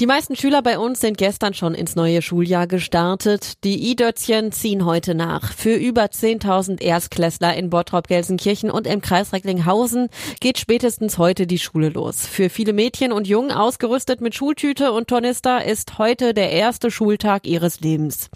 Die meisten Schüler bei uns sind gestern schon ins neue Schuljahr gestartet. Die I-Dötzchen ziehen heute nach. Für über 10.000 Erstklässler in Bottrop-Gelsenkirchen und im Kreis Recklinghausen geht spätestens heute die Schule los. Für viele Mädchen und Jungen ausgerüstet mit Schultüte und Tornister ist heute der erste Schultag ihres Lebens.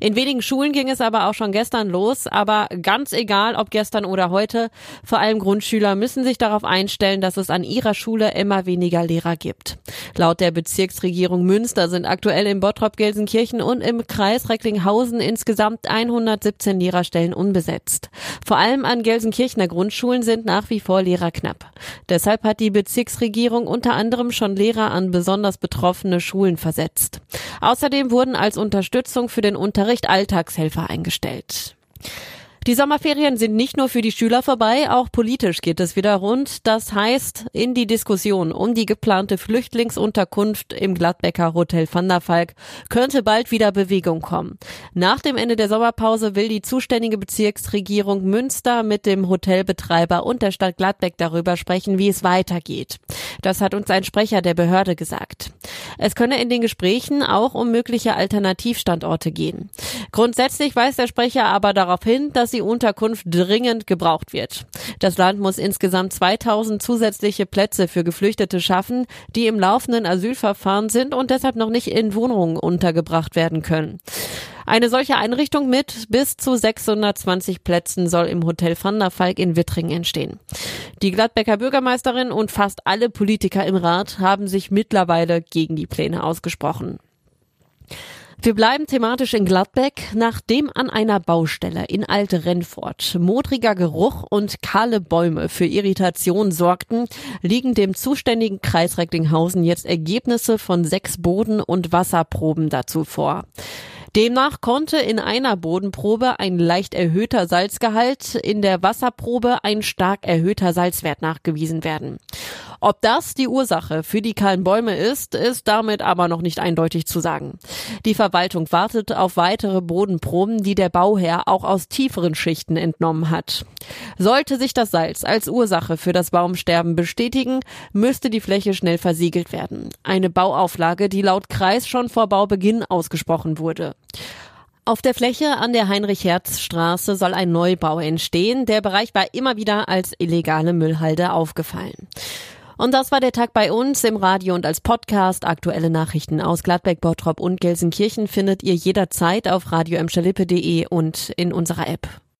In wenigen Schulen ging es aber auch schon gestern los, aber ganz egal, ob gestern oder heute, vor allem Grundschüler müssen sich darauf einstellen, dass es an ihrer Schule immer weniger Lehrer gibt. Laut der Bezirksregierung Landesregierung Münster sind aktuell in Bottrop, Gelsenkirchen und im Kreis Recklinghausen insgesamt 117 Lehrerstellen unbesetzt. Vor allem an Gelsenkirchener Grundschulen sind nach wie vor Lehrer knapp. Deshalb hat die Bezirksregierung unter anderem schon Lehrer an besonders betroffene Schulen versetzt. Außerdem wurden als Unterstützung für den Unterricht Alltagshelfer eingestellt. Die Sommerferien sind nicht nur für die Schüler vorbei, auch politisch geht es wieder rund. Das heißt, in die Diskussion um die geplante Flüchtlingsunterkunft im Gladbecker Hotel Van der Valk könnte bald wieder Bewegung kommen. Nach dem Ende der Sommerpause will die zuständige Bezirksregierung Münster mit dem Hotelbetreiber und der Stadt Gladbeck darüber sprechen, wie es weitergeht. Das hat uns ein Sprecher der Behörde gesagt. Es könne in den Gesprächen auch um mögliche Alternativstandorte gehen. Grundsätzlich weist der Sprecher aber darauf hin, dass die Unterkunft dringend gebraucht wird. Das Land muss insgesamt 2000 zusätzliche Plätze für Geflüchtete schaffen, die im laufenden Asylverfahren sind und deshalb noch nicht in Wohnungen untergebracht werden können. Eine solche Einrichtung mit bis zu 620 Plätzen soll im Hotel Van der Falk in Wittringen entstehen. Die Gladbecker Bürgermeisterin und fast alle Politiker im Rat haben sich mittlerweile gegen die Pläne ausgesprochen. Wir bleiben thematisch in Gladbeck, nachdem an einer Baustelle in Alte Rennfort modriger Geruch und kahle Bäume für Irritation sorgten, liegen dem zuständigen Kreis Recklinghausen jetzt Ergebnisse von sechs Boden- und Wasserproben dazu vor. Demnach konnte in einer Bodenprobe ein leicht erhöhter Salzgehalt, in der Wasserprobe ein stark erhöhter Salzwert nachgewiesen werden. Ob das die Ursache für die kahlen Bäume ist, ist damit aber noch nicht eindeutig zu sagen. Die Verwaltung wartet auf weitere Bodenproben, die der Bauherr auch aus tieferen Schichten entnommen hat. Sollte sich das Salz als Ursache für das Baumsterben bestätigen, müsste die Fläche schnell versiegelt werden. Eine Bauauflage, die laut Kreis schon vor Baubeginn ausgesprochen wurde. Auf der Fläche an der Heinrich-Herz-Straße soll ein Neubau entstehen. Der Bereich war immer wieder als illegale Müllhalde aufgefallen. Und das war der Tag bei uns im Radio und als Podcast. Aktuelle Nachrichten aus Gladbeck, Bottrop und Gelsenkirchen findet ihr jederzeit auf radio und in unserer App.